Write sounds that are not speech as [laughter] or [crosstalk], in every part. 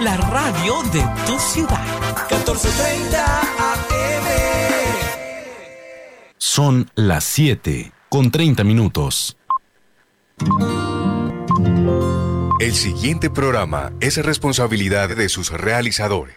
la radio de tu ciudad. 1430 AM. Son las 7 con 30 minutos. El siguiente programa es responsabilidad de sus realizadores.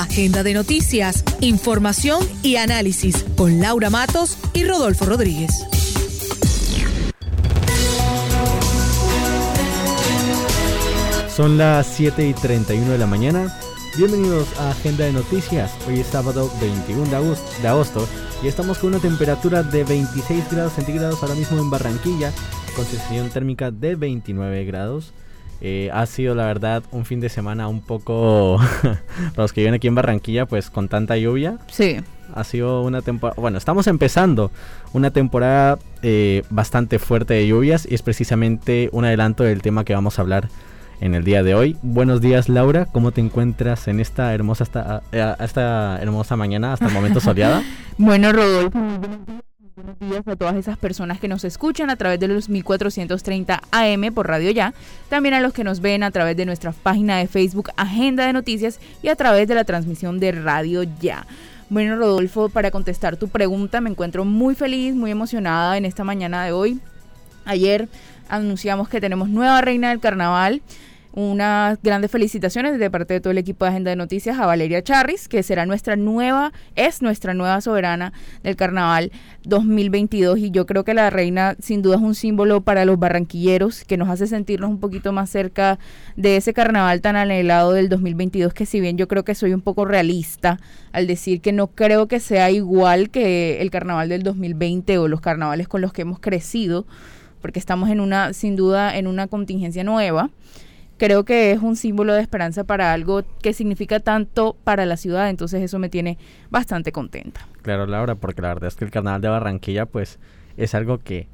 Agenda de noticias, información y análisis con Laura Matos y Rodolfo Rodríguez. Son las 7 y 31 de la mañana. Bienvenidos a Agenda de Noticias. Hoy es sábado 21 de agosto, de agosto y estamos con una temperatura de 26 grados centígrados ahora mismo en Barranquilla, con sensación térmica de 29 grados. Eh, ha sido la verdad un fin de semana un poco, [laughs] para los que viven aquí en Barranquilla, pues con tanta lluvia. Sí. Ha sido una temporada, bueno, estamos empezando una temporada eh, bastante fuerte de lluvias y es precisamente un adelanto del tema que vamos a hablar en el día de hoy. Buenos días Laura, ¿cómo te encuentras en esta hermosa, esta, eh, esta hermosa mañana hasta el momento [laughs] soleada? bueno Rodolfo, buenos días a todas esas personas que nos escuchan a través de los 1430 AM por Radio Ya, también a los que nos ven a través de nuestra página de Facebook Agenda de Noticias y a través de la transmisión de Radio Ya. Bueno, Rodolfo, para contestar tu pregunta, me encuentro muy feliz, muy emocionada en esta mañana de hoy. Ayer anunciamos que tenemos nueva reina del carnaval unas grandes felicitaciones de parte de todo el equipo de Agenda de Noticias a Valeria Charris, que será nuestra nueva, es nuestra nueva soberana del Carnaval 2022 y yo creo que la reina sin duda es un símbolo para los barranquilleros que nos hace sentirnos un poquito más cerca de ese carnaval tan anhelado del 2022 que si bien yo creo que soy un poco realista al decir que no creo que sea igual que el carnaval del 2020 o los carnavales con los que hemos crecido porque estamos en una sin duda en una contingencia nueva creo que es un símbolo de esperanza para algo que significa tanto para la ciudad, entonces eso me tiene bastante contenta. Claro, Laura, porque la verdad es que el carnaval de Barranquilla pues es algo que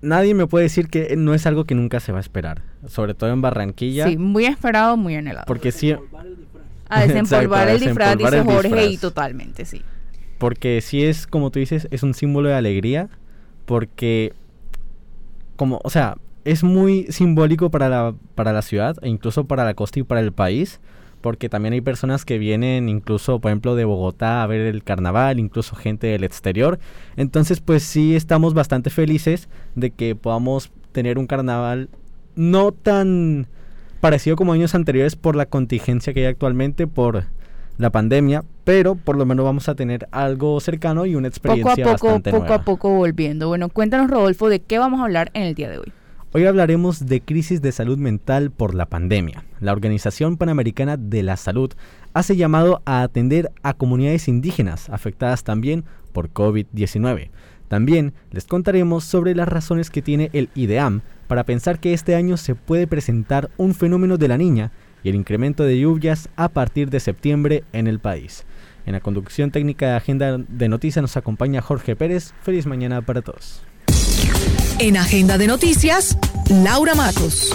nadie me puede decir que no es algo que nunca se va a esperar, sobre todo en Barranquilla. Sí, muy esperado, muy anhelado. Porque sí a desempolvar el [laughs] disfraz, dice Jorge, y totalmente, sí. Porque sí es, como tú dices, es un símbolo de alegría, porque como, o sea, es muy simbólico para la, para la ciudad e incluso para la costa y para el país, porque también hay personas que vienen incluso, por ejemplo, de Bogotá a ver el carnaval, incluso gente del exterior. Entonces, pues sí estamos bastante felices de que podamos tener un carnaval no tan parecido como años anteriores por la contingencia que hay actualmente, por la pandemia, pero por lo menos vamos a tener algo cercano y una experiencia poco a poco, bastante poco a poco volviendo. Bueno, cuéntanos Rodolfo de qué vamos a hablar en el día de hoy. Hoy hablaremos de crisis de salud mental por la pandemia. La Organización Panamericana de la Salud hace llamado a atender a comunidades indígenas afectadas también por COVID-19. También les contaremos sobre las razones que tiene el IDEAM para pensar que este año se puede presentar un fenómeno de la niña y el incremento de lluvias a partir de septiembre en el país. En la conducción técnica de Agenda de Noticias nos acompaña Jorge Pérez. Feliz mañana para todos. En Agenda de Noticias, Laura Matos.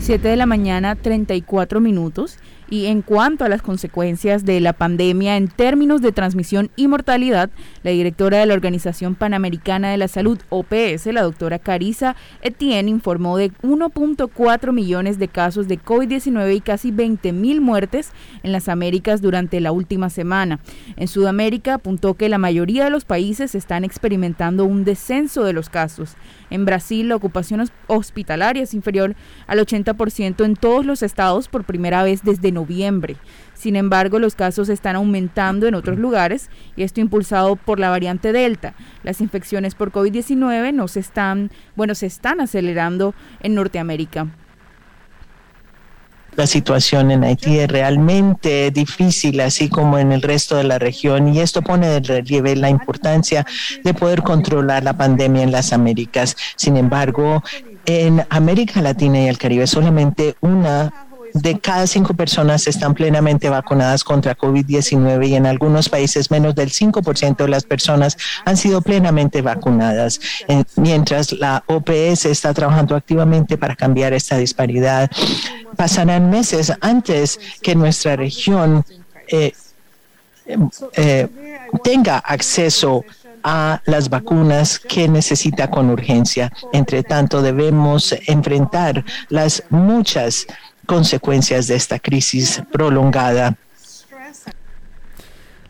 7 de la mañana, 34 minutos. Y en cuanto a las consecuencias de la pandemia en términos de transmisión y mortalidad, la directora de la Organización Panamericana de la Salud, OPS, la doctora Carisa Etienne, informó de 1.4 millones de casos de COVID-19 y casi 20 mil muertes en las Américas durante la última semana. En Sudamérica apuntó que la mayoría de los países están experimentando un descenso de los casos. En Brasil, la ocupación hospitalaria es inferior al 80% en todos los estados por primera vez desde noviembre. Sin embargo, los casos están aumentando en otros lugares y esto impulsado por la variante Delta. Las infecciones por COVID-19 no se están, bueno, se están acelerando en Norteamérica. La situación en Haití es realmente difícil, así como en el resto de la región, y esto pone de relieve la importancia de poder controlar la pandemia en las Américas. Sin embargo, en América Latina y el Caribe solamente una de cada cinco personas están plenamente vacunadas contra COVID-19 y en algunos países menos del 5% de las personas han sido plenamente vacunadas, eh, mientras la OPS está trabajando activamente para cambiar esta disparidad. Pasarán meses antes que nuestra región eh, eh, tenga acceso a las vacunas que necesita con urgencia. Entre tanto, debemos enfrentar las muchas consecuencias de esta crisis prolongada.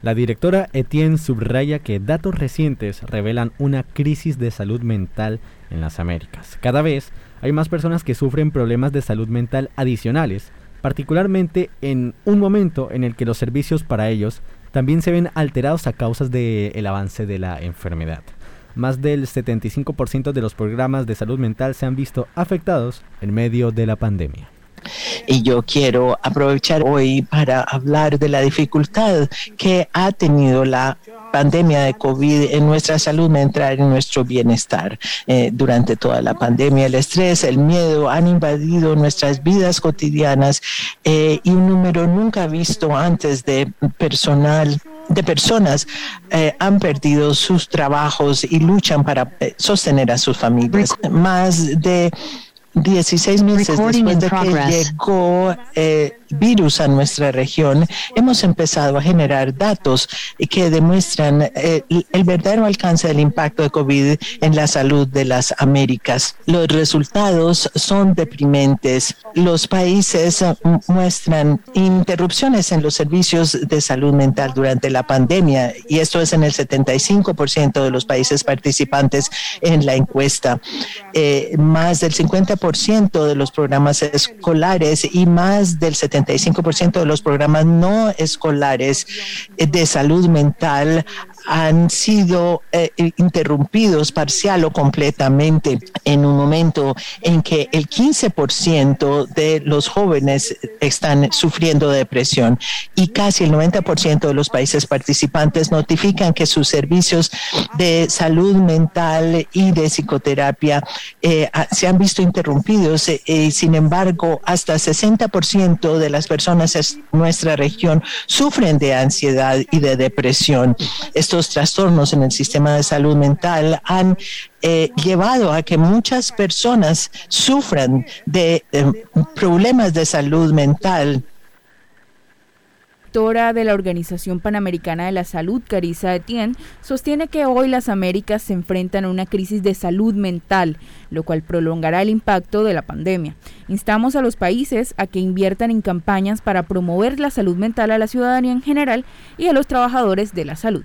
La directora Etienne subraya que datos recientes revelan una crisis de salud mental en las Américas. Cada vez hay más personas que sufren problemas de salud mental adicionales, particularmente en un momento en el que los servicios para ellos también se ven alterados a causa del avance de la enfermedad. Más del 75% de los programas de salud mental se han visto afectados en medio de la pandemia. Y yo quiero aprovechar hoy para hablar de la dificultad que ha tenido la pandemia de COVID en nuestra salud mental y en nuestro bienestar. Eh, durante toda la pandemia, el estrés, el miedo han invadido nuestras vidas cotidianas eh, y un número nunca visto antes de personal de personas eh, han perdido sus trabajos y luchan para sostener a sus familias. Más de 16 meses después de que llegó eh, virus a nuestra región, hemos empezado a generar datos que demuestran eh, el verdadero alcance del impacto de COVID en la salud de las Américas. Los resultados son deprimentes. Los países muestran interrupciones en los servicios de salud mental durante la pandemia y esto es en el 75% de los países participantes en la encuesta. Eh, más del 50% de los programas escolares y más del 70 75% de los programas no escolares de salud mental han sido eh, interrumpidos parcial o completamente en un momento en que el 15% de los jóvenes están sufriendo depresión y casi el 90% de los países participantes notifican que sus servicios de salud mental y de psicoterapia eh, se han visto interrumpidos. sin embargo, hasta 60% de las personas en nuestra región sufren de ansiedad y de depresión. Estos trastornos en el sistema de salud mental han eh, llevado a que muchas personas sufran de problemas de salud mental directora de la Organización Panamericana de la Salud, Carissa Etienne, sostiene que hoy las Américas se enfrentan a una crisis de salud mental, lo cual prolongará el impacto de la pandemia. Instamos a los países a que inviertan en campañas para promover la salud mental a la ciudadanía en general y a los trabajadores de la salud.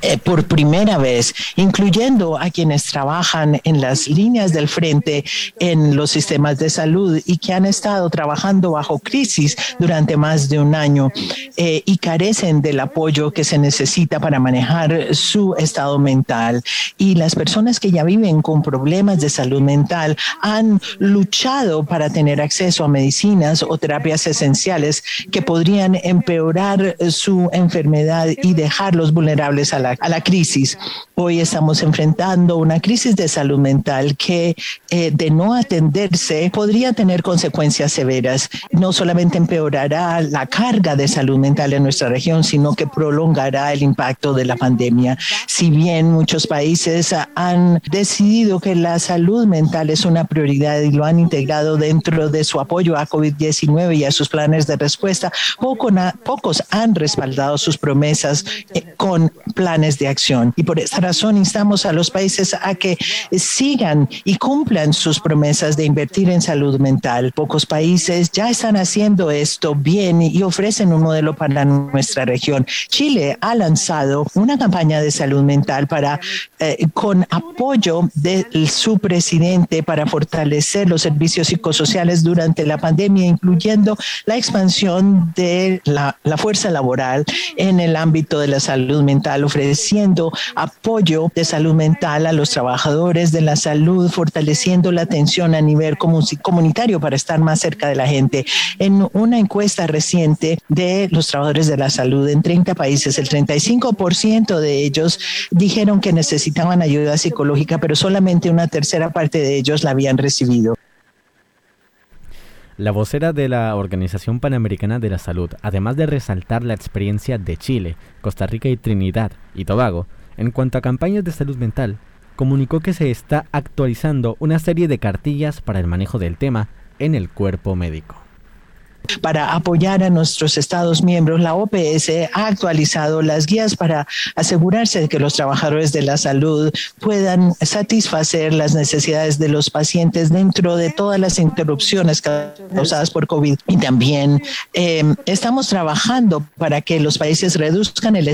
Eh, por primera vez, incluyendo a quienes trabajan en las líneas del frente en los sistemas de salud y que han estado trabajando bajo crisis durante más de un año eh, y carecen del apoyo que se necesita para manejar su estado mental. Y las personas que ya viven con problemas de salud mental han luchado para tener acceso a medicinas o terapias esenciales que podrían empeorar su enfermedad y dejarlos vulnerables a la, crisis. Hoy estamos enfrentando una crisis de salud mental que eh, de no atenderse podría tener consecuencias severas. No solamente empeorará la carga de salud mental en nuestra región, sino que prolongará el impacto de la pandemia. Si bien muchos países han decidido que la salud mental es una prioridad y lo han integrado dentro de su apoyo a COVID-19 y a sus planes de respuesta, poco pocos han respaldado sus promesas eh, con planes de acción. Y por esta razón instamos a los países a que sigan y cumplan sus promesas de invertir en salud mental. Pocos países ya están haciendo esto bien y ofrecen un modelo para nuestra región. Chile ha lanzado una campaña de salud mental para eh, con apoyo de su presidente para fortalecer los servicios psicosociales durante la pandemia, incluyendo la expansión de la, la fuerza laboral en el ámbito de la salud mental ofreciendo apoyo de salud mental a los trabajadores de la salud, fortaleciendo la atención a nivel comunitario para estar más cerca de la gente. En una encuesta reciente de los trabajadores de la salud en 30 países, el 35% de ellos dijeron que necesitaban ayuda psicológica, pero solamente una tercera parte de ellos la habían recibido. La vocera de la Organización Panamericana de la Salud, además de resaltar la experiencia de Chile, Costa Rica y Trinidad y Tobago, en cuanto a campañas de salud mental, comunicó que se está actualizando una serie de cartillas para el manejo del tema en el cuerpo médico. Para apoyar a nuestros Estados miembros, la OPS ha actualizado las guías para asegurarse de que los trabajadores de la salud puedan satisfacer las necesidades de los pacientes dentro de todas las interrupciones causadas por COVID. Y también eh, estamos trabajando para que los países reduzcan el,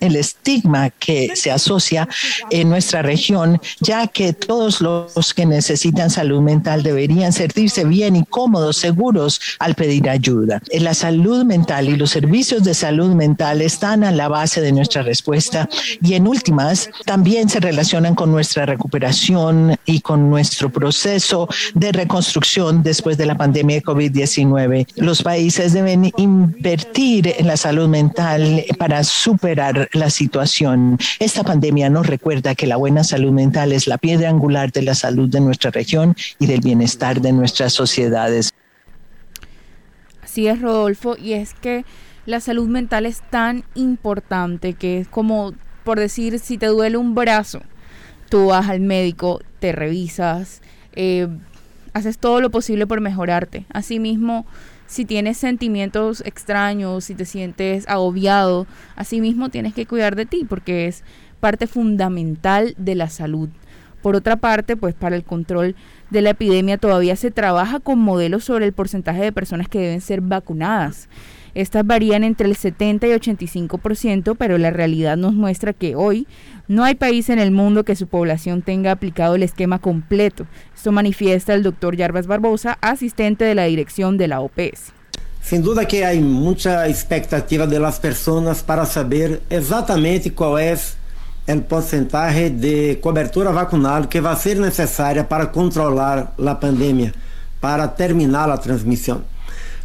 el estigma que se asocia en nuestra región, ya que todos los que necesitan salud mental deberían sentirse bien y cómodos, seguros al pedir ayuda. La salud mental y los servicios de salud mental están a la base de nuestra respuesta y en últimas también se relacionan con nuestra recuperación y con nuestro proceso de reconstrucción después de la pandemia de COVID-19. Los países deben invertir en la salud mental para superar la situación. Esta pandemia nos recuerda que la buena salud mental es la piedra angular de la salud de nuestra región y del bienestar de nuestras sociedades. Así es, Rodolfo, y es que la salud mental es tan importante que es como, por decir, si te duele un brazo, tú vas al médico, te revisas, eh, haces todo lo posible por mejorarte. Asimismo, si tienes sentimientos extraños, si te sientes agobiado, asimismo tienes que cuidar de ti porque es parte fundamental de la salud. Por otra parte, pues para el control de la epidemia todavía se trabaja con modelos sobre el porcentaje de personas que deben ser vacunadas. Estas varían entre el 70 y 85%, pero la realidad nos muestra que hoy no hay país en el mundo que su población tenga aplicado el esquema completo. Esto manifiesta el doctor Yarbas Barbosa, asistente de la dirección de la OPS. Sin duda que hay mucha expectativa de las personas para saber exactamente cuál es o porcentaje de cobertura vacunal que vai ser necessária para controlar a pandemia, para terminar a transmissão.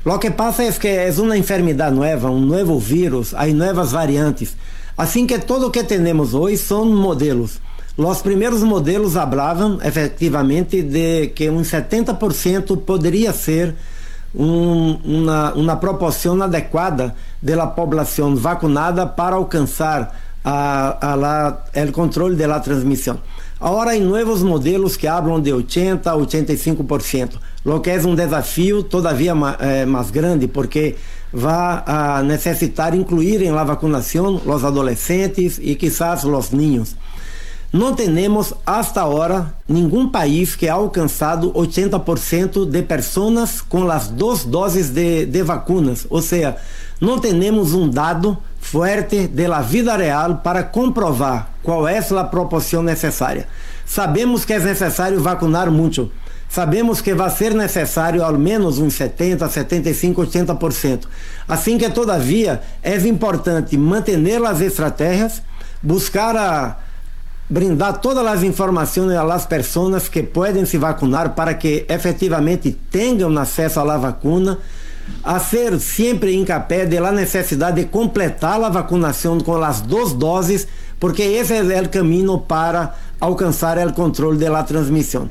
Lo que pasa es que é uma enfermidade nova, um novo vírus, há novas variantes. Assim que tudo que temos hoje são modelos. Os primeiros modelos falavam efetivamente de que um 70% poderia ser um, uma, uma proporção adequada da população vacunada para alcançar a, a la, el de la transmisión. Ahora hay nuevos modelos que hablan de 80 a 85%, lo que es un desafío todavía más, eh, grande porque va a necesitar incluir en la vacunación los adolescentes y quizás los niños. Não temos hasta agora nenhum país que ha alcançado 80% de pessoas com as duas doses de, de vacunas. Ou seja, não temos um dado forte da vida real para comprovar qual é a proporção necessária. Sabemos que é necessário vacunar muito. Sabemos que vai ser necessário ao menos uns 70, 75, 80%. Assim que, todavia, é importante manter as estratégias, buscar a brindar todas as informações às pessoas que podem se vacunar para que efetivamente tenham acesso à vacuna, a ser sempre incapé de la necessidade de completar a vacunação com as duas doses, porque esse é o caminho para alcançar o controle da transmissão.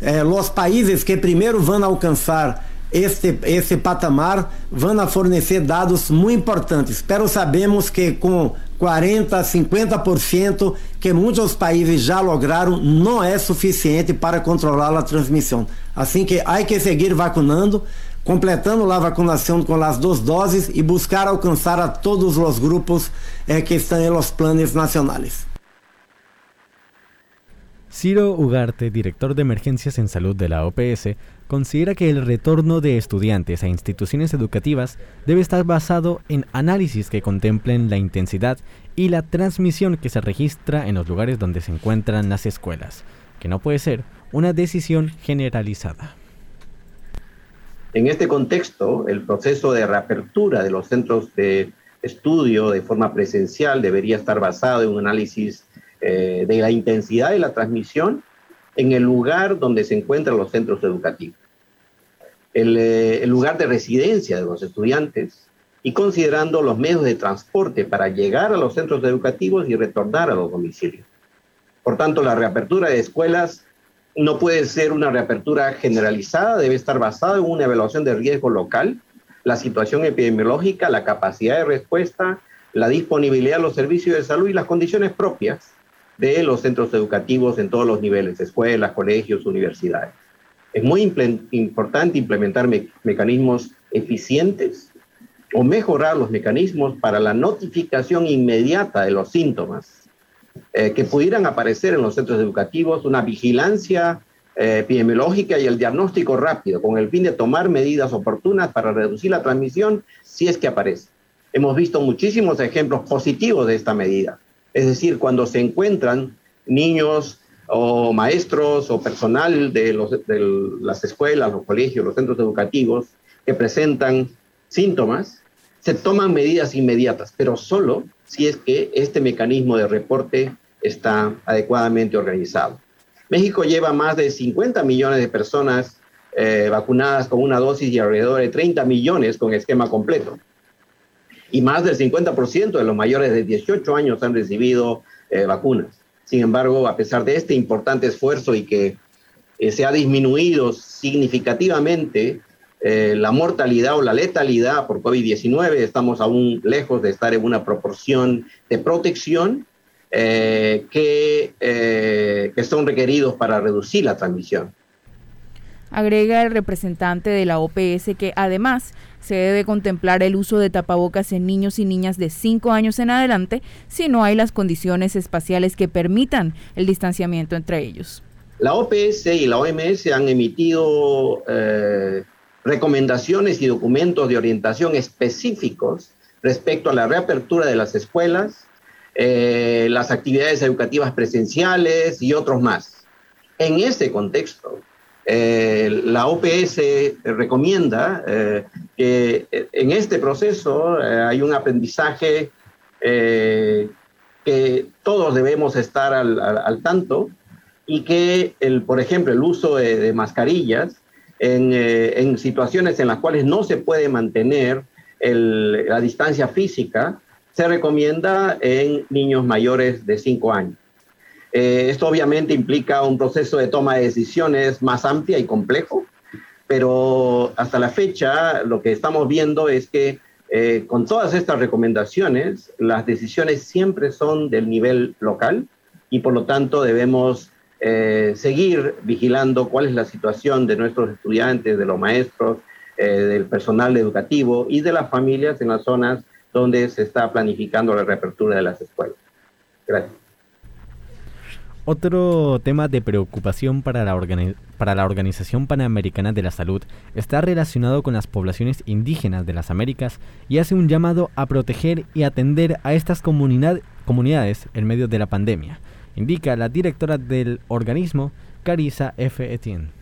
Eh, os países que primeiro vão alcançar este, esse patamar vão fornecer dados muito importantes. Pero sabemos que com 40, 50% que muitos países já lograram não é suficiente para controlar a transmissão. Assim que há que seguir vacunando, completando a vacinação com as duas doses e buscar alcançar a todos os grupos eh, que estão nos planos nacionais. Ciro Ugarte, director de emergencias en salud de la OPS, considera que el retorno de estudiantes a instituciones educativas debe estar basado en análisis que contemplen la intensidad y la transmisión que se registra en los lugares donde se encuentran las escuelas, que no puede ser una decisión generalizada. En este contexto, el proceso de reapertura de los centros de estudio de forma presencial debería estar basado en un análisis eh, de la intensidad de la transmisión en el lugar donde se encuentran los centros educativos, eh, el lugar de residencia de los estudiantes y considerando los medios de transporte para llegar a los centros educativos y retornar a los domicilios. Por tanto, la reapertura de escuelas no puede ser una reapertura generalizada, debe estar basada en una evaluación de riesgo local, la situación epidemiológica, la capacidad de respuesta, la disponibilidad de los servicios de salud y las condiciones propias de los centros educativos en todos los niveles, escuelas, colegios, universidades. Es muy importante implementar mecanismos eficientes o mejorar los mecanismos para la notificación inmediata de los síntomas eh, que pudieran aparecer en los centros educativos, una vigilancia eh, epidemiológica y el diagnóstico rápido, con el fin de tomar medidas oportunas para reducir la transmisión si es que aparece. Hemos visto muchísimos ejemplos positivos de esta medida. Es decir, cuando se encuentran niños o maestros o personal de, de las escuelas, los colegios, los centros educativos que presentan síntomas, se toman medidas inmediatas, pero solo si es que este mecanismo de reporte está adecuadamente organizado. México lleva más de 50 millones de personas eh, vacunadas con una dosis y alrededor de 30 millones con esquema completo. Y más del 50% de los mayores de 18 años han recibido eh, vacunas. Sin embargo, a pesar de este importante esfuerzo y que eh, se ha disminuido significativamente la mortalidad o la letalidad por COVID-19, estamos aún lejos de estar en una proporción de protección eh, que, eh, que son requeridos para reducir la transmisión. Agrega el representante de la OPS que además se debe contemplar el uso de tapabocas en niños y niñas de 5 años en adelante si no hay las condiciones espaciales que permitan el distanciamiento entre ellos. La OPS y la OMS han emitido eh, recomendaciones y documentos de orientación específicos respecto a la reapertura de las escuelas, eh, las actividades educativas presenciales y otros más. En ese contexto, eh, la OPS recomienda eh, que en este proceso hay un aprendizaje que todos debemos estar al, tanto y que, el, por ejemplo, el uso de, mascarillas en, en, situaciones en las cuales no se puede mantener la distancia física, se recomienda en niños mayores de 5 años. Eh, esto obviamente implica un proceso de toma de decisiones más amplia y complejo, pero hasta la fecha lo que estamos viendo es que eh, con todas estas recomendaciones, las decisiones siempre son del nivel local y por lo tanto debemos eh, seguir vigilando cuál es la situación de nuestros estudiantes, de los maestros, del personal educativo y de las familias en las zonas donde se está planificando la reapertura de las escuelas. Gracias. Otro tema de preocupación para la Organización Panamericana de la Salud está relacionado con las poblaciones indígenas de las Américas y hace un llamado a proteger y atender a estas comunidades en medio de la pandemia, indica la directora del organismo, Carissa F. Etienne.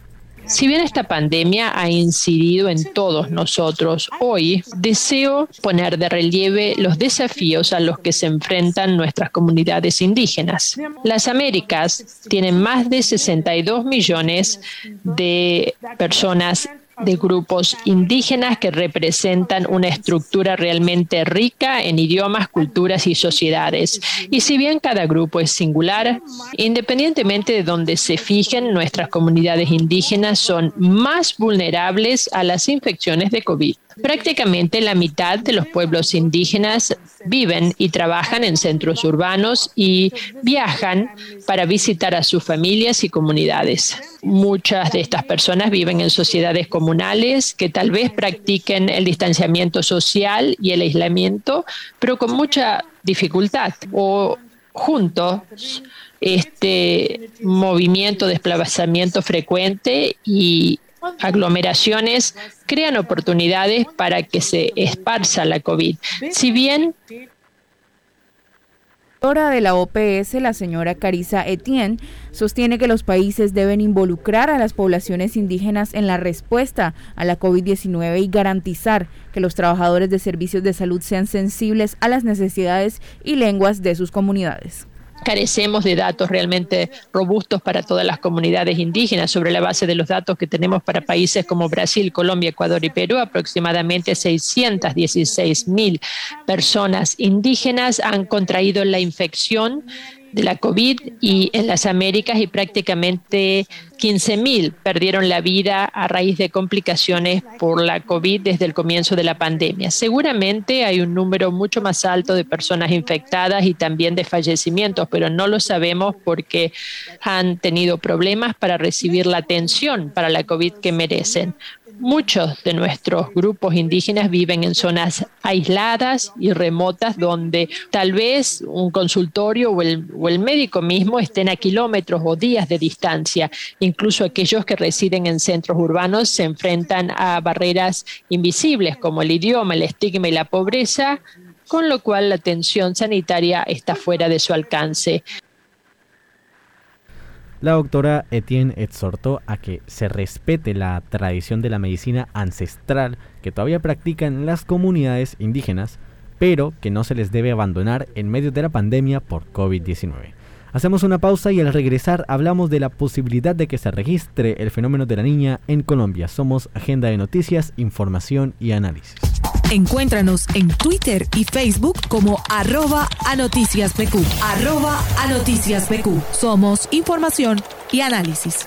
Si bien esta pandemia ha incidido en todos nosotros, hoy deseo poner de relieve los desafíos a los que se enfrentan nuestras comunidades indígenas. Las Américas tienen más de 62 millones de personas de grupos indígenas que representan una estructura realmente rica en idiomas, culturas y sociedades. Y si bien cada grupo es singular, independientemente de donde se fijen, nuestras comunidades indígenas son más vulnerables a las infecciones de COVID. Prácticamente la mitad de los pueblos indígenas viven y trabajan en centros urbanos y viajan para visitar a sus familias y comunidades. Muchas de estas personas viven en sociedades comunales que tal vez practiquen el distanciamiento social y el aislamiento, pero con mucha dificultad o juntos este movimiento, desplazamiento frecuente y aglomeraciones crean oportunidades para que se esparza la COVID. Si bien Hora de la OPS, la señora Carissa Etienne, sostiene que los países deben involucrar a las poblaciones indígenas en la respuesta a la COVID-19 y garantizar que los trabajadores de servicios de salud sean sensibles a las necesidades y lenguas de sus comunidades carecemos de datos realmente robustos para todas las comunidades indígenas sobre la base de los datos que tenemos para países como Brasil, Colombia, Ecuador y Perú. Aproximadamente 616 mil personas indígenas han contraído la infección de la COVID y en las Américas y prácticamente 15.000 perdieron la vida a raíz de complicaciones por la COVID desde el comienzo de la pandemia. Seguramente hay un número mucho más alto de personas infectadas y también de fallecimientos, pero no lo sabemos porque han tenido problemas para recibir la atención para la COVID que merecen. Muchos de nuestros grupos indígenas viven en zonas aisladas y remotas donde tal vez un consultorio o el, médico mismo estén a kilómetros o días de distancia. Incluso aquellos que residen en centros urbanos se enfrentan a barreras invisibles como el idioma, el estigma y la pobreza, con lo cual la atención sanitaria está fuera de su alcance. La doctora Etienne exhortó a que se respete la tradición de la medicina ancestral que todavía practican las comunidades indígenas, pero que no se les debe abandonar en medio de la pandemia por COVID-19. Hacemos una pausa y al regresar hablamos de la posibilidad de que se registre el fenómeno de la niña en Colombia. Somos Agenda de Noticias, Información y Análisis. Encuéntranos en Twitter y Facebook como arroba a noticias Arroba a noticias Somos información y análisis.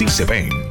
sí se ven.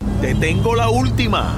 Te tengo la última.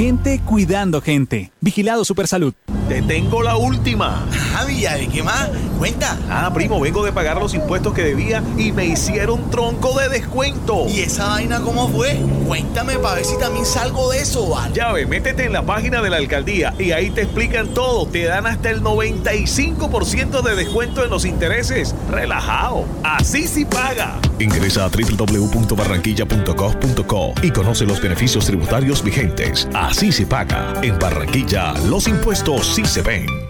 Gente cuidando gente. Vigilado Supersalud. Te tengo la última. Javi, ¿de qué más? Cuenta. Ah, primo, vengo de pagar los impuestos que debía y me hicieron tronco de descuento. ¿Y esa vaina cómo fue? Cuéntame para ver si también salgo de eso, ¿vale? Ya ve, métete en la página de la alcaldía y ahí te explican todo. Te dan hasta el 95% de descuento en los intereses. Relajado. Así sí paga. Ingresa a www.barranquilla.gov.co y conoce los beneficios tributarios vigentes. Así se paga. En Barranquilla, los impuestos sí se ven.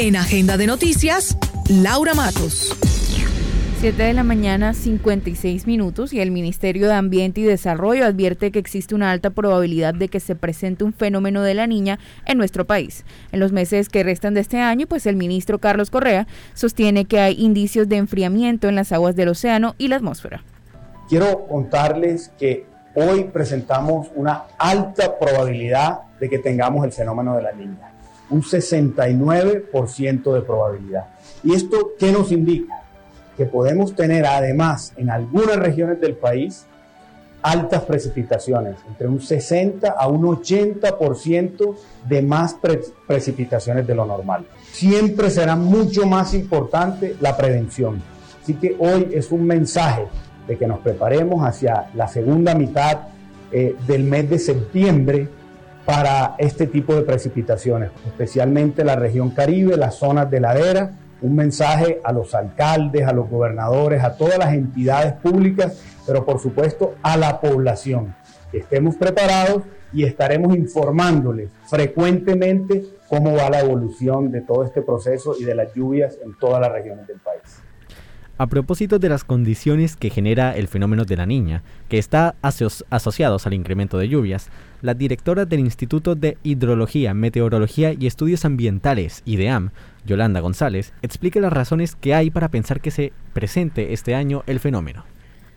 En Agenda de Noticias, Laura Matos. 7 de la mañana, 56 minutos, y el Ministerio de Ambiente y Desarrollo advierte que existe una alta probabilidad de que se presente un fenómeno de la niña en nuestro país. En los meses que restan de este año, pues el ministro Carlos Correa sostiene que hay indicios de enfriamiento en las aguas del océano y la atmósfera. Quiero contarles que hoy presentamos una alta probabilidad de que tengamos el fenómeno de la niña un 69% de probabilidad. ¿Y esto qué nos indica? Que podemos tener además en algunas regiones del país altas precipitaciones, entre un 60 a un 80% de más precipitaciones de lo normal. Siempre será mucho más importante la prevención. Así que hoy es un mensaje de que nos preparemos hacia la segunda mitad eh, del mes de septiembre para este tipo de precipitaciones, especialmente la región Caribe, las zonas de ladera. Un mensaje a los alcaldes, a los gobernadores, a todas las entidades públicas, pero por supuesto a la población. Estemos preparados y estaremos informándoles frecuentemente cómo va la evolución de todo este proceso y de las lluvias en todas las regiones del país. A propósito de las condiciones que genera el fenómeno de la niña, que está asociados al incremento de lluvias, la directora del Instituto de Hidrología, Meteorología y Estudios Ambientales, IDEAM, Yolanda González, explica las razones que hay para pensar que se presente este año el fenómeno.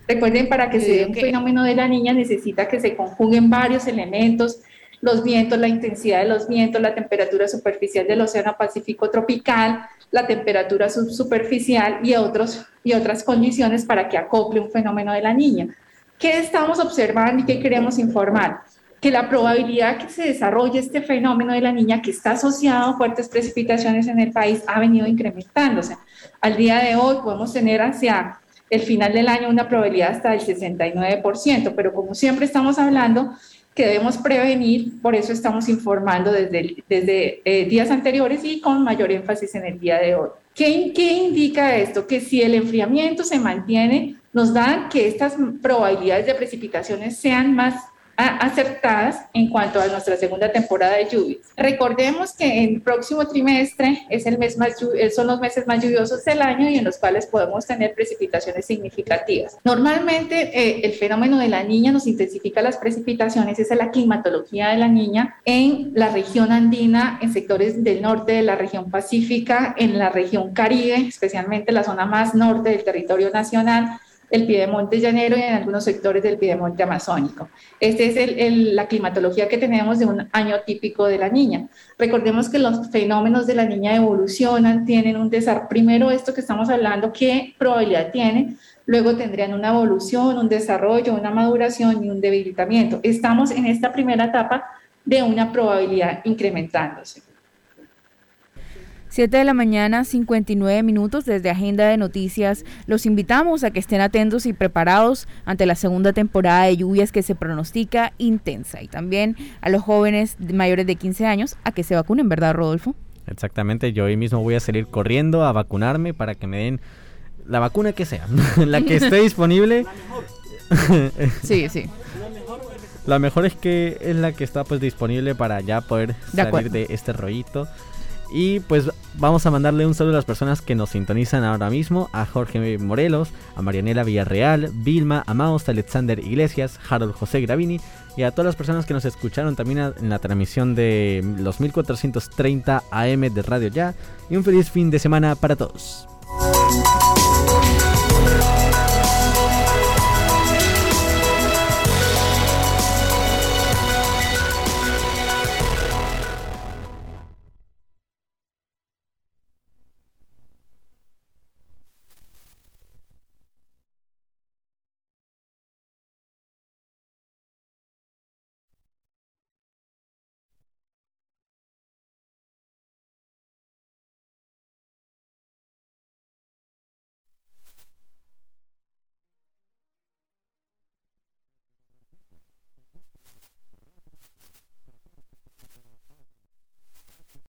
Recuerden, para que se dé un fenómeno de la niña necesita que se conjuguen varios elementos los vientos, la intensidad de los vientos, la temperatura superficial del Océano Pacífico tropical, la temperatura subsuperficial y, otros, y otras condiciones para que acople un fenómeno de la niña. ¿Qué estamos observando y qué queremos informar? Que la probabilidad que se desarrolle este fenómeno de la niña que está asociado a fuertes precipitaciones en el país ha venido incrementándose. Al día de hoy podemos tener hacia el final del año una probabilidad hasta del 69%, pero como siempre estamos hablando que debemos prevenir, por eso estamos informando desde, desde eh, días anteriores y con mayor énfasis en el día de hoy. ¿Qué, ¿Qué indica esto? Que si el enfriamiento se mantiene, nos da que estas probabilidades de precipitaciones sean más acertadas en cuanto a nuestra segunda temporada de lluvias. Recordemos que el próximo trimestre es el mes más, son los meses más lluviosos del año y en los cuales podemos tener precipitaciones significativas. Normalmente eh, el fenómeno de la niña nos intensifica las precipitaciones, esa es la climatología de la niña en la región andina, en sectores del norte de la región pacífica, en la región caribe, especialmente la zona más norte del territorio nacional el Piedemonte llanero y en algunos sectores del Piedemonte amazónico. Esta es la climatología que tenemos de un año típico de la niña. Recordemos que los fenómenos de la niña evolucionan, tienen un desarrollo, primero esto que estamos hablando, qué probabilidad tiene, luego tendrían una evolución, un desarrollo, una maduración y un debilitamiento. Estamos en esta primera etapa de una probabilidad incrementándose. 7 de la mañana, 59 minutos desde Agenda de Noticias. Los invitamos a que estén atentos y preparados ante la segunda temporada de lluvias que se pronostica intensa. Y también a los jóvenes mayores de 15 años a que se vacunen, ¿verdad, Rodolfo? Exactamente, yo hoy mismo voy a salir corriendo a vacunarme para que me den la vacuna que sea, [laughs] la que esté disponible. [laughs] sí, sí. La mejor es que es la que está pues disponible para ya poder salir de este rollito. Y pues vamos a mandarle un saludo a las personas que nos sintonizan ahora mismo, a Jorge Morelos, a Marianela Villarreal, Vilma, Amaos, Alexander Iglesias, Harold José Gravini y a todas las personas que nos escucharon también en la transmisión de los 1430 AM de Radio Ya. Y un feliz fin de semana para todos.